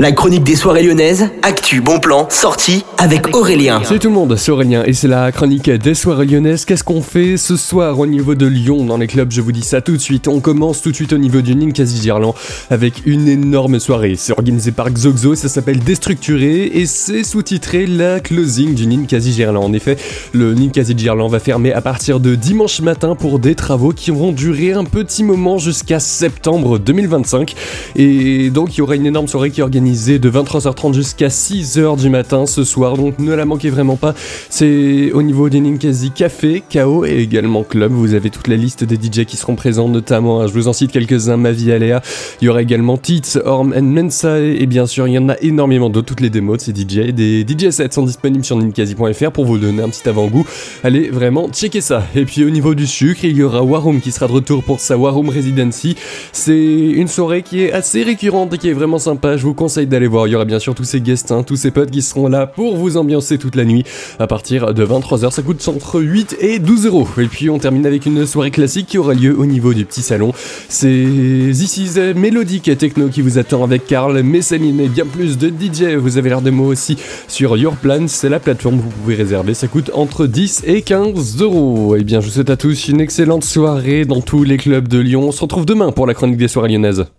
La chronique des soirées lyonnaises, actu, bon plan, sortie avec Aurélien. Salut tout le monde, c'est Aurélien et c'est la chronique des soirées lyonnaises. Qu'est-ce qu'on fait ce soir au niveau de Lyon dans les clubs? Je vous dis ça tout de suite. On commence tout de suite au niveau du Ninkasi Girland avec une énorme soirée. C'est organisé par Xoxo, ça s'appelle Déstructuré et c'est sous-titré la closing du Ninkasi Girland. En effet, le Ninkasi Girland va fermer à partir de dimanche matin pour des travaux qui vont durer un petit moment jusqu'à septembre 2025. Et donc il y aura une énorme soirée qui est organisée de 23h30 jusqu'à 6h du matin ce soir, donc ne la manquez vraiment pas. C'est au niveau des Ninkasi Café, KO et également Club. Vous avez toute la liste des DJ qui seront présents, notamment, hein, je vous en cite quelques-uns, Mavi Aléa. Il y aura également Tits, Orm and Mensa, et bien sûr, il y en a énormément d'autres. Toutes les démos de ces DJ. Des DJ sets sont disponibles sur ninkasi.fr pour vous donner un petit avant-goût. Allez vraiment checker ça. Et puis au niveau du sucre, il y aura Warum qui sera de retour pour sa Warum Residency. C'est une soirée qui est assez récurrente et qui est vraiment sympa. Je vous conseille d'aller voir. Il y aura bien sûr tous ces guests, hein, tous ces potes qui seront là pour vous ambiancer toute la nuit à partir de 23h. Ça coûte entre 8 et 12 euros. Et puis on termine avec une soirée classique qui aura lieu au niveau du petit salon. C'est is Mélodique Techno qui vous attend avec Karl, Messaline et bien plus de DJ. Vous avez l'air de moi aussi sur Your Plan. C'est la plateforme que vous pouvez réserver. Ça coûte entre 10 et 15 euros. Et bien, je vous souhaite à tous une excellente soirée dans tous les clubs de Lyon. On se retrouve demain pour la chronique des soirées lyonnaises.